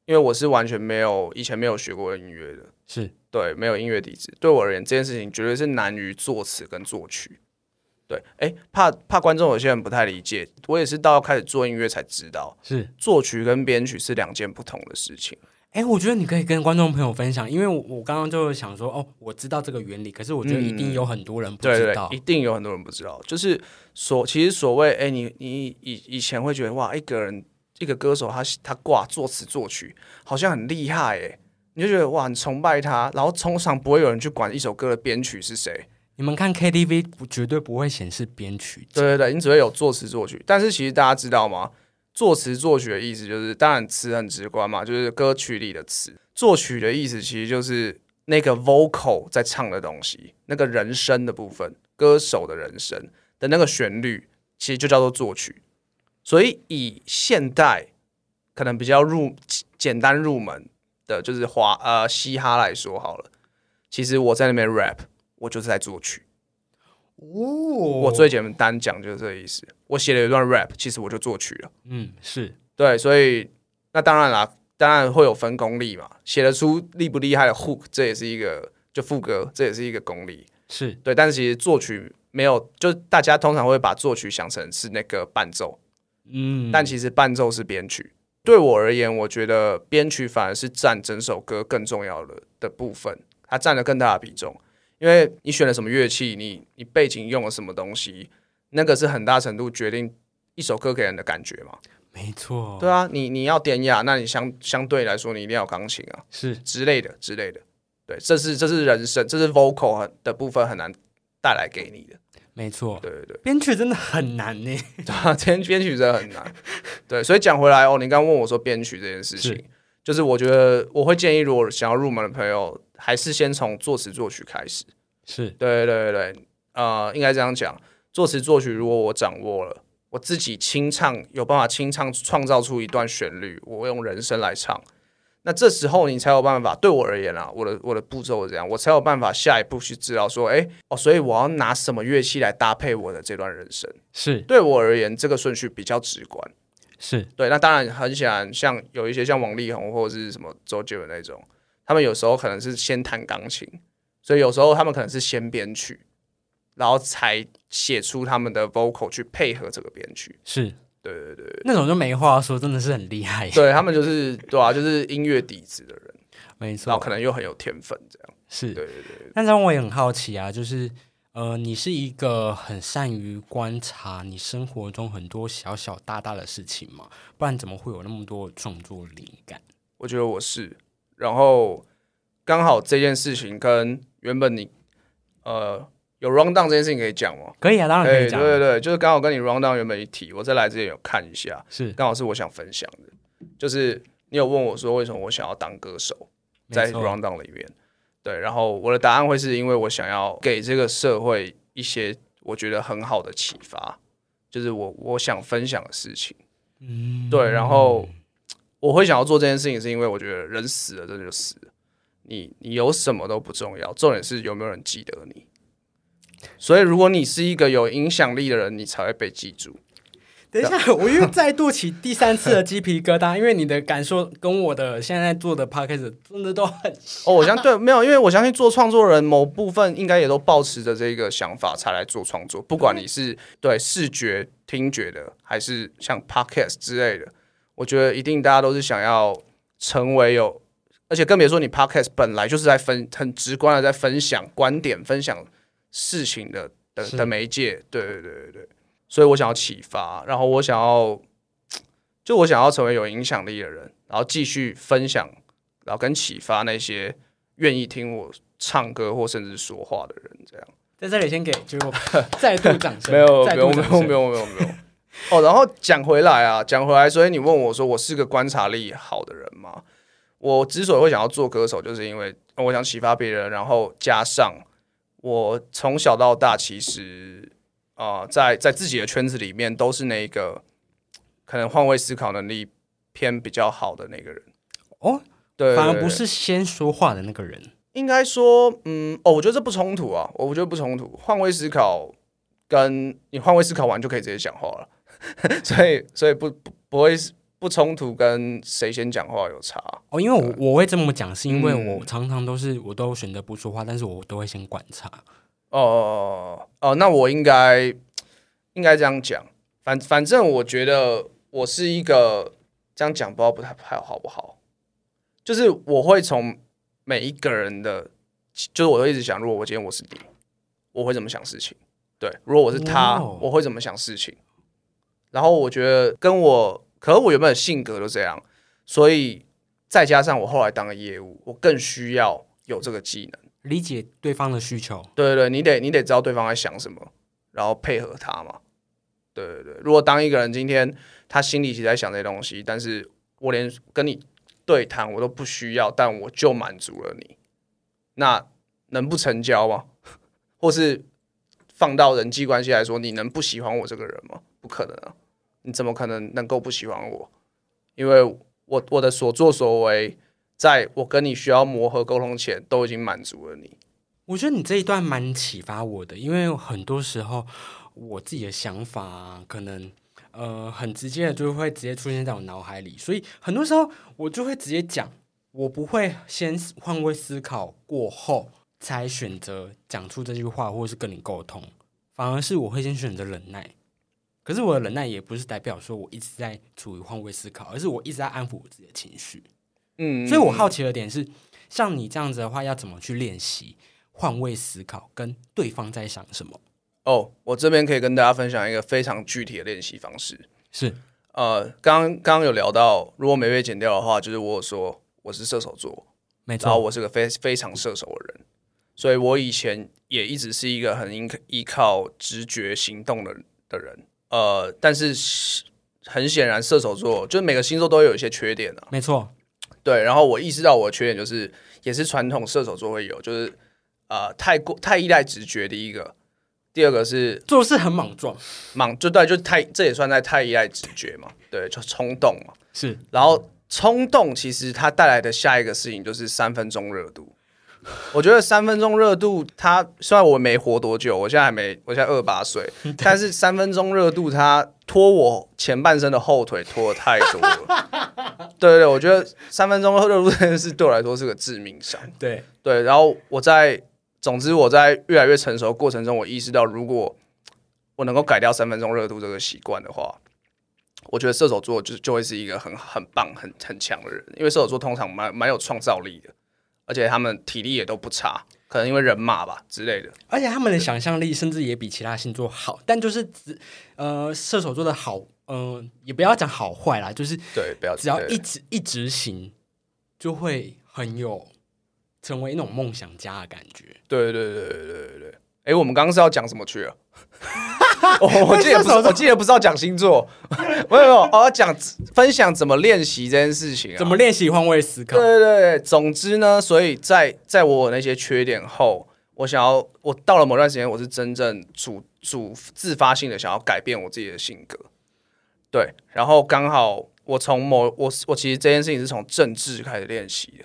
因为我是完全没有以前没有学过音乐的，是对，没有音乐底子。对我而言，这件事情绝对是难于作词跟作曲。对，哎，怕怕观众有些人不太理解，我也是到开始做音乐才知道，是。作曲跟编曲是两件不同的事情。哎，我觉得你可以跟观众朋友分享，因为我我刚刚就想说，哦，我知道这个原理，可是我觉得一定有很多人不知道。对对对，一定有很多人不知道。就是所其实所谓，哎，你你以以前会觉得哇，一个人一个歌手他他挂作词作曲好像很厉害哎，你就觉得哇，很崇拜他。然后通常不会有人去管一首歌的编曲是谁。你们看 KTV 不绝对不会显示编曲，对对对，你只会有作词作曲。但是其实大家知道吗？作词作曲的意思就是，当然词很直观嘛，就是歌曲里的词。作曲的意思其实就是那个 vocal 在唱的东西，那个人声的部分，歌手的人声的那个旋律，其实就叫做作曲。所以以现代可能比较入简单入门的，就是华呃嘻哈来说好了，其实我在那边 rap，我就是在作曲。哦，我最简单讲就是这个意思。我写了一段 rap，其实我就作曲了。嗯是对，所以那当然啦，当然会有分功力嘛。写得出厉不厉害的 hook，这也是一个就副歌，这也是一个功力。是对，但是其实作曲没有，就大家通常会把作曲想成是那个伴奏，嗯，但其实伴奏是编曲。对我而言，我觉得编曲反而是占整首歌更重要的的部分，它占了更大的比重。因为你选了什么乐器，你你背景用了什么东西，那个是很大程度决定一首歌给人的感觉嘛。没错，对啊，你你要典雅，那你相相对来说你一定要有钢琴啊是之类的之类的。对，这是这是人声，这是 vocal 的部分很难带来给你的。没错，对对对，编曲真的很难呢。对啊，编编曲真的很难。对，所以讲回来哦，你刚刚问我说编曲这件事情是，就是我觉得我会建议，如果想要入门的朋友，还是先从作词作曲开始。是对对对对，呃，应该这样讲，作词作曲如果我掌握了，我自己清唱，有办法清唱创造出一段旋律，我用人声来唱，那这时候你才有办法。对我而言啊，我的我的步骤是这样，我才有办法下一步去知道说，哎哦，所以我要拿什么乐器来搭配我的这段人生。是对我而言，这个顺序比较直观。是对，那当然很显然，像有一些像王力宏或者是什么周杰伦那种，他们有时候可能是先弹钢琴，所以有时候他们可能是先编曲，然后才写出他们的 vocal 去配合这个编曲。是，对对对那种就没话说，真的是很厉害。对，他们就是对啊，就是音乐底子的人，没错然后，可能又很有天分，这样。是。对对对，但是我也很好奇啊，就是呃，你是一个很善于观察你生活中很多小小大大的事情吗？不然怎么会有那么多创作灵感？我觉得我是，然后刚好这件事情跟原本你呃有 round down 这件事情可以讲吗？可以啊，当然可以讲。对对对，就是刚好跟你 round down 原本一提，我在来之前有看一下，是刚好是我想分享的，就是你有问我说为什么我想要当歌手，在 round down 里面，对，然后我的答案会是因为我想要给这个社会一些我觉得很好的启发，就是我我想分享的事情，嗯，对，然后我会想要做这件事情，是因为我觉得人死了，真的就死了，你你有什么都不重要，重点是有没有人记得你。所以，如果你是一个有影响力的人，你才会被记住。等一下，我又再度起第三次的鸡皮疙瘩，因为你的感受跟我的现在做的 podcast 真的都很哦，我相对没有，因为我相信做创作人某部分应该也都保持着这个想法才来做创作，不管你是对视觉、听觉的，还是像 podcast 之类的，我觉得一定大家都是想要成为有，而且更别说你 podcast 本来就是在分很直观的在分享观点、分享事情的的的媒介，对对对对对，所以我想要启发，然后我想要，就我想要成为有影响力的人，然后继续分享。然后跟启发那些愿意听我唱歌或甚至说话的人，这样在这里先给就 再度掌声，没有再没有没有没有没有没有哦，然后讲回来啊，讲回来，所以你问我说我是个观察力好的人吗？我之所以会想要做歌手，就是因为我想启发别人，然后加上我从小到大其实啊、呃在在自己的圈子里面都是那个可能换位思考能力偏比较好的那个人哦，对，对反而不是先说话的那个人。应该说，嗯，哦，我觉得这不冲突啊，我觉得不冲突。换位思考，跟你换位思考完就可以直接讲话了，所以所以不不不会不冲突，跟谁先讲话有差。哦，因为我我会这么讲，是因为嗯我常常都是我都选择不说话，但是我都会先观察。哦哦哦，那我应该应该这样讲，反反正我觉得我是一个这样讲，不知道不太太好不好，就是我会从每一个人的，就是我会一直想，如果我今天我是你，我会怎么想事情？对，如果我是他，哦我会怎么想事情？然后我觉得跟我，可能我原本的性格就这样，所以再加上我后来当了业务，我更需要有这个技能。理解对方的需求，对对，你得你得知道对方在想什么，然后配合他嘛。对对对，如果当一个人今天他心里其实在想这些东西，但是我连跟你对谈我都不需要，但我就满足了你，那能不成交吗？或是放到人际关系来说，你能不喜欢我这个人吗？不可能啊！你怎么可能能够不喜欢我？因为我我的所作所为，在我跟你需要磨合沟通前，都已经满足了你。我觉得你这一段蛮启发我的，因为很多时候我自己的想法、可能呃很直接的就会直接出现在我脑海里，所以很多时候我就会直接讲，我不会先换位思考过后才选择讲出这句话，或是跟你沟通，反而是我会先选择忍耐。可是我的忍耐也不是代表说我一直在处于换位思考，而是我一直在安抚我自己的情绪。嗯，所以我好奇的点是，像你这样子的话，要怎么去练习换位思考，跟对方在想什么？哦，我这边可以跟大家分享一个非常具体的练习方式。是呃，刚刚刚有聊到，如果没被剪掉的话，就是我有说我是射手座，没错然后，我是个非非常射手的人，所以我以前也一直是一个很依依靠直觉行动的的人。呃，但是很显然，射手座就是每个星座都有一些缺点啊。没错，对，然后我意识到我的缺点就是，也是传统射手座会有，就是呃太过太依赖直觉。第一个，第二个是做事很莽撞，莽，就对，就太这也算在太依赖直觉嘛，对，就冲动嘛。是然后冲动其实它带来的下一个事情就是三分钟热度，我觉得三分钟热度，它虽然我没活多久，我现在还没，我现在二八岁，但是三分钟热度，它拖我前半生的后腿拖的太多了。对对对，我觉得三分钟热度这件事对我来说是个致命伤。对，对，然后我在，总之我在越来越成熟的过程中，我意识到，如果我能够改掉三分钟热度这个习惯的话，我觉得射手座就就会是一个很很棒、很很强的人，因为射手座通常蛮蛮有创造力的，而且他们体力也都不差，可能因为人马吧之类的。而且他们的想象力甚至也比其他星座好，但就是只呃射手座的好，嗯、也不要讲好坏啦，就是对，不要只要一直一直行，就会很有成为一种梦想家的感觉。对对对对对对对。哎，我们刚刚是要讲什么去了？我我记得不是，我记得不是要讲星座，没有没有，哦讲分享怎么练习这件事情啊。怎么练习换位思考？对对对，总之呢，所以在在我那些缺点后，我想要，我到了某段时间，我是真正主主自发性的想要改变我自己的性格。对，然后刚好我从某我我其实这件事情是从政治开始练习的。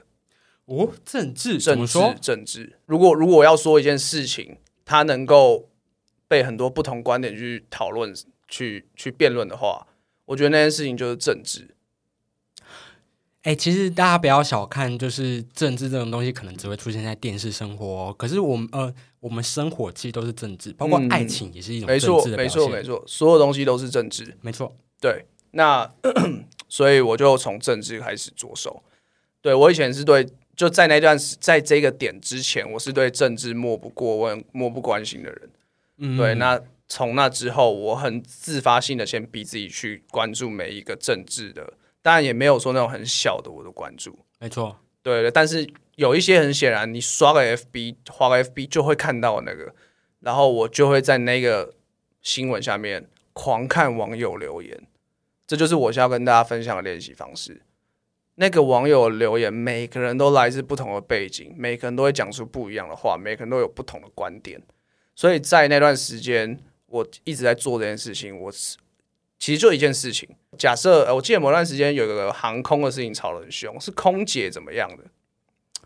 哦，政治政治？政治，如果如果我要说一件事情，它能够被很多不同观点去讨论、去去辩论的话，我觉得那件事情就是政治。哎、其实大家不要小看，就是政治这种东西，可能只会出现在电视生活、哦。可是我们呃，我们生活其实都是政治，包括嗯爱情也是一种没错政治，的表没现。错，没错，所有东西都是政治。没错，对，那 所以我就从政治开始着手。对我以前是对，就在那段，在这个点之前，我是对政治漠不过问、漠不关心的人。嗯，对，那从那之后，我很自发性的先逼自己去关注每一个政治的，当然也没有说那种很小的我都关注。没错，对对，但是有一些很显然，你刷个 FB，划个 FB 就会看到那个，然后我就会在那个新闻下面狂看网友留言，这就是我想要跟大家分享的练习方式。那个网友留言，每个人都来自不同的背景，每个人都会讲出不一样的话，每个人都有不同的观点，所以在那段时间，我一直在做这件事情。我是其实就一件事情，假设呃我记得某段时间有一个航空的事情吵得很凶，是空姐怎么样的？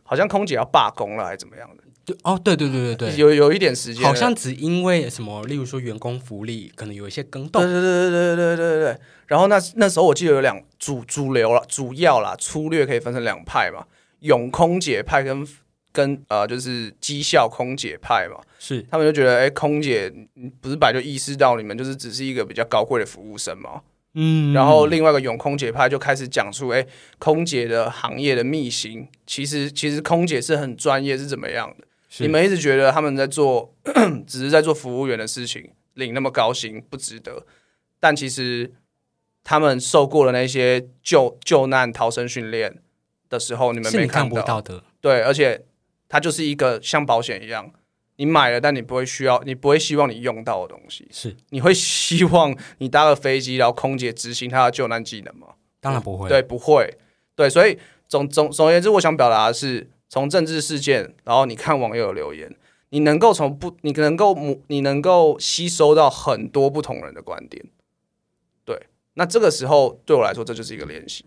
好像空姐要罢工了，还是怎么样的？对哦，对对对对对，有有一点时间，好像只因为什么，例如说员工福利可能有一些更动对，对对对对对对对。然后那那时候我记得有两主主流了，主要啦，粗略可以分成两派嘛，永空姐派跟跟呃就是绩效空姐派嘛。是他们就觉得，哎、空姐不是本来就意识到你们就是只是一个比较高贵的服务生嘛？嗯然后另外一个勇空姐派就开始讲述，哎、空姐的行业的秘辛，其实其实空姐是很专业，是怎么样的？你们一直觉得他们在做，只是在做服务员的事情，领那么高薪不值得，但其实他们受过了那些救救难逃生训练的时候，你们没看到，到的，对，而且它就是一个像保险一样，你买了，但你不会需要，你不会希望你用到的东西，是你会希望你搭个飞机，然后空姐执行她的救难技能吗？当然不会，对，不会。对，所以总总总而言之，我想表达的是，从政治事件，然后你看网友的留言，你能够从不，你能够母，你能够吸收到很多不同人的观点。对，那这个时候对我来说，这就是一个练习。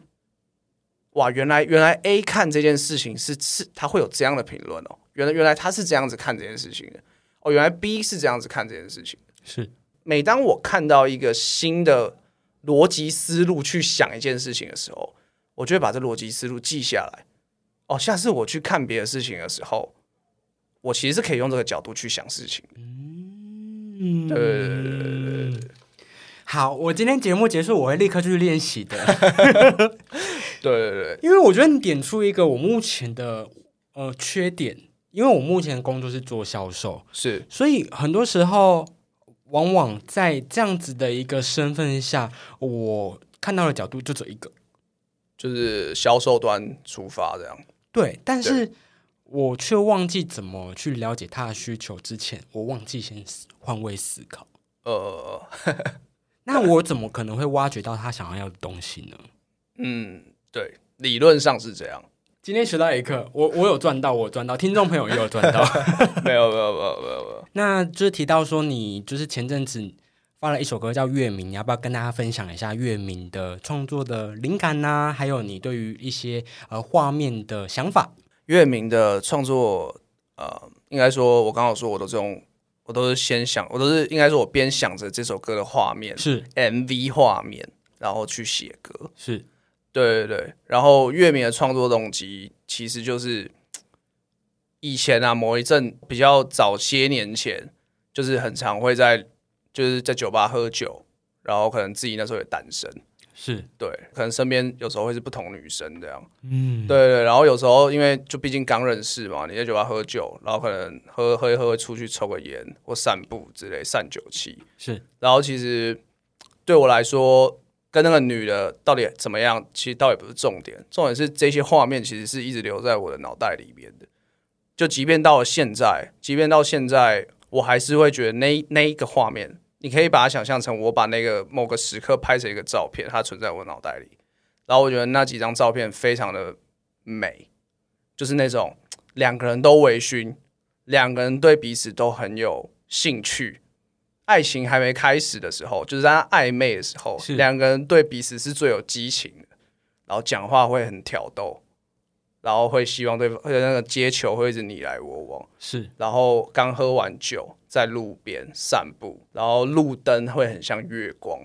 哇，原来原来 A 看这件事情是是他会有这样的评论哦，原来原来他是这样子看这件事情的哦，原来 B 是这样子看这件事情。是每当我看到一个新的逻辑思路去想一件事情的时候，我就会把这逻辑思路记下来。哦，下次我去看别的事情的时候，我其实是可以用这个角度去想事情的。嗯，对对对对对对好，我今天节目结束，我会立刻去练习的，对对对，因为我觉得你点出一个我目前的呃缺点，因为我目前的工作是做销售，是所以很多时候往往在这样子的一个身份下，我看到的角度就只有一个，就是销售端出发这样。对，但是我却忘记怎么去了解他的需求之前，我忘记先思换位思考。呃，那我怎么可能会挖掘到他想要的东西呢？嗯，对，理论上是这样。今天学到一课，我我有赚到，我赚到，听众朋友也有赚到。没有没有没有没有没有。那就是提到说，你就是前阵子发了一首歌叫《月明》，你要不要跟大家分享一下《月明》的创作的灵感呐、还有你对于一些呃画面的想法？月明的创作，呃，应该说，我刚刚说，我都这种，我都是先想，我都是应该说，我边想着这首歌的画面是 MV 画面，然后去写歌。是，对对对。然后月明的创作动机，其实就是以前啊，某一阵比较早些年前，就是很常会在就是在酒吧喝酒，然后可能自己那时候也单身。是。对，可能身边有时候会是不同女生这样，嗯，对对，然后有时候因为就毕竟刚认识嘛，你在酒吧喝酒，然后可能喝喝一喝会出去抽个烟或散步之类散酒气，是，然后其实对我来说，跟那个女的到底怎么样，其实倒也不是重点，重点是这些画面其实是一直留在我的脑袋里面的，就即便到了现在，即便到现在，我还是会觉得那那一个画面。你可以把它想象成我把那个某个时刻拍成一个照片，它存在我脑袋里。然后我觉得那几张照片非常的美，就是那种两个人都微醺，两个人对彼此都很有兴趣，爱情还没开始的时候，就是在暧昧的时候，两个人对彼此是最有激情的，然后讲话会很挑逗。然后会希望对方，而且那个接球会一直你来我往，是。然后刚喝完酒，在路边散步，然后路灯会很像月光，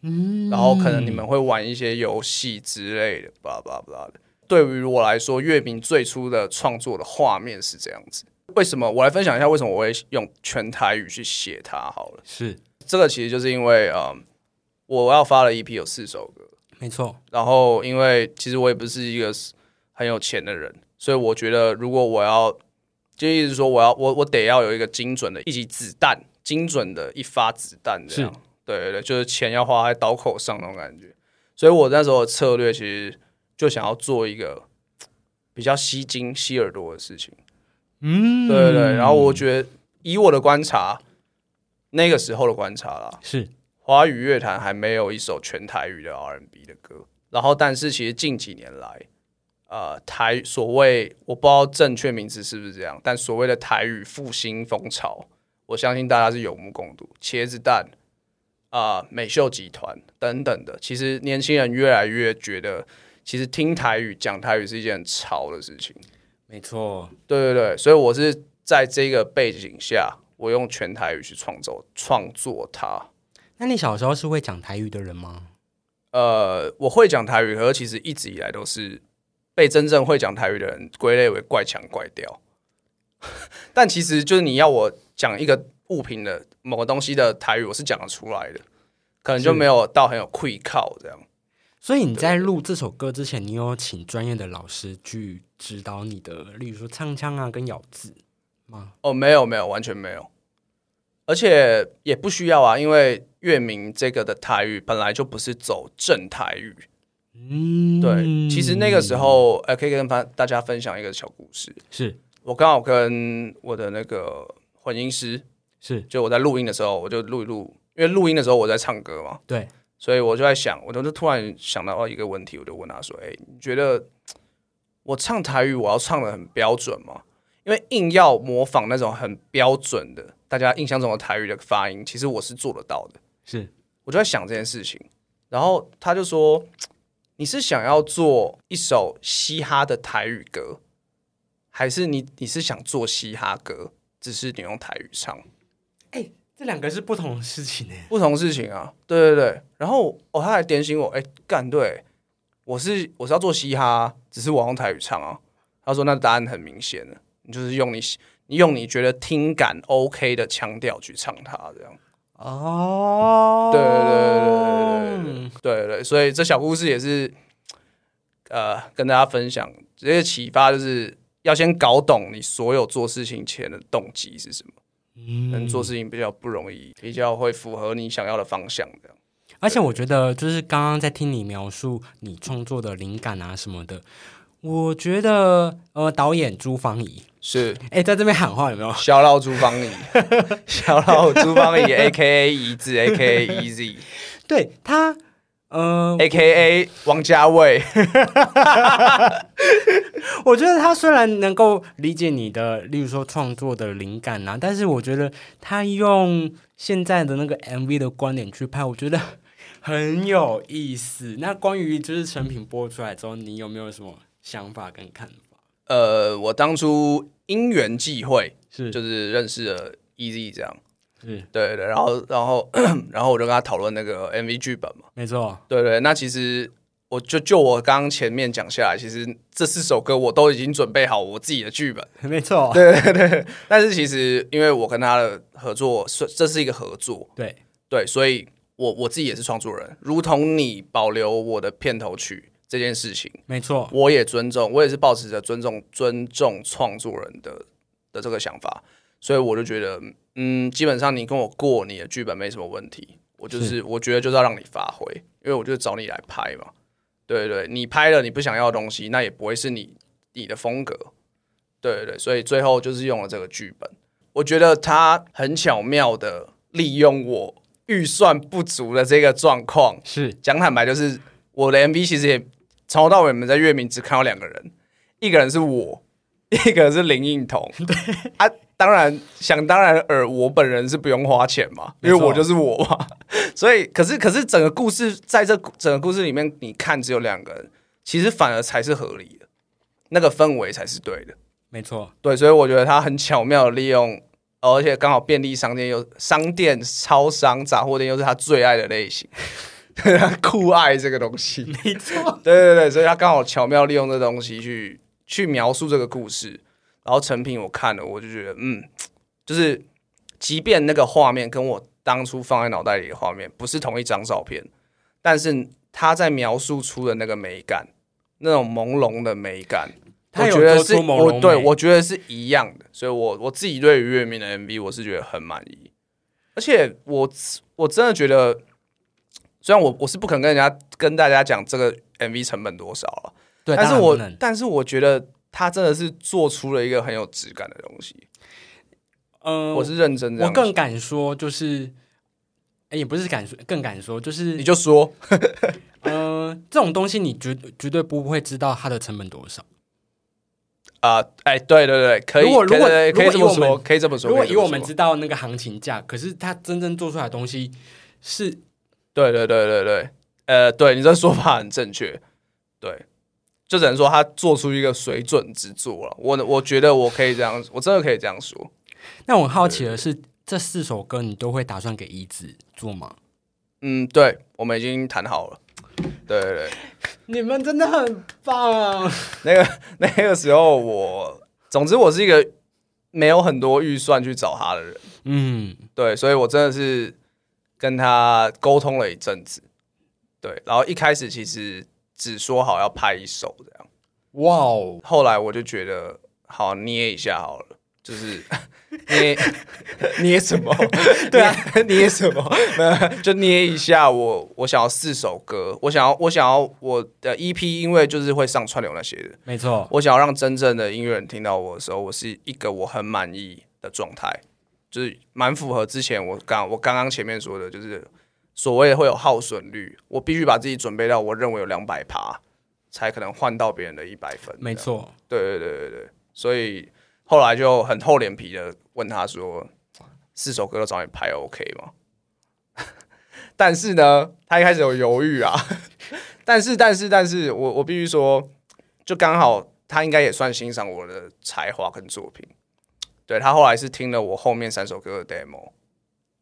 嗯。然后可能你们会玩一些游戏之类的，巴拉巴拉巴拉的。对于我来说，月饼最初的创作的画面是这样子。为什么？我来分享一下为什么我会用全台语去写它好了。是。这个其实就是因为，嗯，我要发了一批有四首歌，没错。然后因为其实我也不是一个。很有钱的人，所以我觉得，如果我要，就意思说，我要我我得要有一个精准的一级子弹，精准的一发子弹，这样，对对对，就是钱要花在刀口上那种感觉。所以我那时候的策略其实就想要做一个比较吸睛、吸耳朵的事情。嗯，对对对。然后我觉得，以我的观察，那个时候的观察啦，是华语乐坛还没有一首全台语的 R&B 的歌。然后，但是其实近几年来，呃，台所谓我不知道正确名字是不是这样，但所谓的台语复兴风潮，我相信大家是有目共睹。茄子蛋啊，美秀集团等等的，其实年轻人越来越觉得，其实听台语、讲台语是一件很潮的事情。没错，对对对，所以我是在这个背景下，我用全台语去创作创作它。那你小时候是会讲台语的人吗？呃，我会讲台语，可是其实一直以来都是。被真正会讲台语的人归类为怪腔怪调，但其实就是你要我讲一个物品的某个东西的台语，我是讲得出来的，可能就没有到很有愧靠这样。所以你在录这首歌之前，你有请专业的老师去指导你的，例如说唱腔啊跟咬字吗？哦，没有没有，完全没有，而且也不需要啊，因为月明这个的台语本来就不是走正台语。嗯，对，其实那个时候，呃，可以跟大家分享一个小故事。是我刚好跟我的那个混音师，是就我在录音的时候，我就录一录，因为录音的时候我在唱歌嘛，对，所以我就在想，我就突然想到一个问题，我就问他说：“哎，你觉得我唱台语，我要唱的很标准吗？因为硬要模仿那种很标准的大家印象中的台语的发音，其实我是做得到的。是，我就在想这件事情，然后他就说。你是想要做一首嘻哈的台语歌，还是你你是想做嘻哈歌，只是你用台语唱？哎，这两个是不同的事情呢。不同事情啊，对对对。然后哦，他还点醒我，哎，干对，我是我是要做嘻哈，只是我用台语唱啊。他说那答案很明显了，你就是用你你用你觉得听感 OK 的腔调去唱它，这样。哦，对对对对对。对对对，所以这小故事也是，呃，跟大家分享。这些启发，就是要先搞懂你所有做事情前的动机是什么，嗯，做事情比较不容易，比较会符合你想要的方向的。而且我觉得，就是刚刚在听你描述你创作的灵感啊什么的。我觉得，呃，导演朱芳怡是，哎，在这边喊话有没有？小老朱芳怡，小老朱芳怡，A K A 一字，A K A E Z，对他，呃，A K A 王家卫。我觉得他虽然能够理解你的，例如说创作的灵感啊，但是我觉得他用现在的那个 M V 的观点去拍，我觉得很有意思。那关于就是成品播出来之后，你有没有什么？想法跟看法，呃，我当初因缘际会，是就是认识了 EZ 这样，是。对对，然后然后 然后我就跟他讨论那个 MV 剧本嘛，没错，对对，那其实我就就我刚刚前面讲下来，其实这四首歌我都已经准备好我自己的剧本，没错，对对对，但是其实因为我跟他的合作是这是一个合作，对。对，所以我我自己也是创作人，如同你保留我的片头曲这件事情，没错，我也尊重，我也是保持着尊重尊重创作人的的这个想法，所以我就觉得，嗯，基本上你跟我过你的剧本没什么问题，我就是我觉得就是要让你发挥，因为我就找你来拍嘛，对对对，你拍了你不想要的东西，那也不会是你你的风格，对对对，所以最后就是用了这个剧本，我觉得他很巧妙的利用我预算不足的这个状况，是。讲坦白，就是我的 MV 其实也从头到尾，我们在月明只看到两个人，一个人是我，一个人是林应彤。对啊，当然想当然尔，我本人是不用花钱嘛，因为我就是我嘛。所以，可是可是整个故事在这整个故事里面，你看只有两个人，其实反而才是合理的，那个氛围才是对的。没错，对，所以我觉得他很巧妙的利用，而且刚好便利商店又商店、超商、杂货店又是他最爱的类型，他酷爱这个东西。没错，对对对，所以他刚好巧妙利用这东西去去描述这个故事，然后成品我看了，我就觉得，嗯，就是即便那个画面跟我当初放在脑袋里的画面不是同一张照片，但是他在描述出的那个美感，那种朦胧的美感，我觉得是我对我觉得是一样的，所以我我自己对于月明的 MV 我是觉得很满意，而且我我真的觉得，虽然我我是不肯跟人家跟大家讲这个 MV 成本多少了，对，但是我但是我觉得他真的是做出了一个很有质感的东西，嗯，我是认真的，我更敢说，就是，哎，也不是敢说，更敢说，就是你，就说。呃，这种东西你绝绝对不会知道它的成本多少。啊，哎、对对对，可以，如果如果可以这么说，可以这么说，如果以我们知道那个行情价，可是他真正做出来的东西是对对对对对，呃，对你这说法很正确，对，就只能说他做出一个水准之作了。我我觉得我可以这样，我真的可以这样说。那我很好奇的是，这四首歌你都会打算给一子做吗？嗯，对，我们已经谈好了。对对对，你们真的很棒啊！那个那个时候我，总之我是一个没有很多预算去找他的人，嗯，对，所以我真的是跟他沟通了一阵子，对，然后一开始其实只说好要拍一首这样。哇哦，后来我就觉得，好捏一下好了，就是 捏捏什么？对啊，捏什么？就捏一下我。我想要四首歌，我想要，我想要我的 EP，因为就是会上串流那些的，没错，我想要让真正的音乐人听到我的时候，我是一个我很满意的状态，就是蛮符合之前我刚我刚刚前面说的，就是所谓会有耗损率，我必须把自己准备到我认为有两百趴，才可能换到别人的一百分。没错，对对对对对，所以后来就很厚脸皮的问他说：“四首歌都找你拍 OK 吗？” 但是呢，他一开始有犹豫啊。但是但是但是我我必须说，就刚好他应该也算欣赏我的才华跟作品。对他后来是听了我后面三首歌的 demo，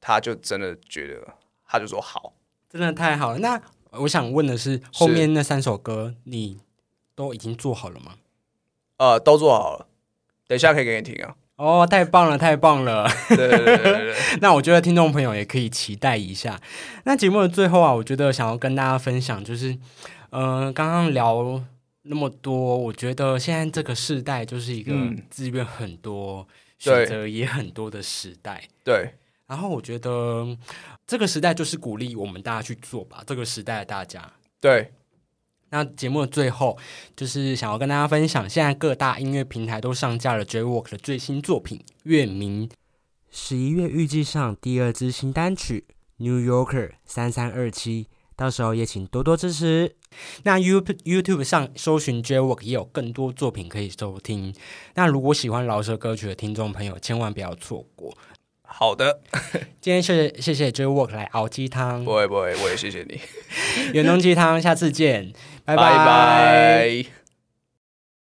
他就真的觉得，他就说好。真的太好了。那我想问的是，后面那三首歌你都已经做好了吗？呃，都做好了，等一下可以给你听啊。哦，太棒了，太棒了！对对对对 那我觉得听众朋友也可以期待一下。那节目的最后啊，我觉得想要跟大家分享，就是，呃，刚刚聊那么多，我觉得现在这个时代就是一个嗯资源很多、对选择也很多的时代。对然后我觉得这个时代就是鼓励我们大家去做吧，这个时代的大家。对，那节目的最后，就是想要跟大家分享，现在各大音乐平台都上架了 J-Walk 的最新作品《月明》，十一月预计上第二支新单曲《New Yorker 三三二七》，到时候也请多多支持。那 YouTube YouTube 上搜寻 J-Walk 也有更多作品可以收听。那如果喜欢饶舌歌曲的听众朋友，千万不要错过。好的，今天是谢谢 J Work 来熬鸡汤。不，会不会，我也谢谢你，远东鸡汤，下次见，拜。拜拜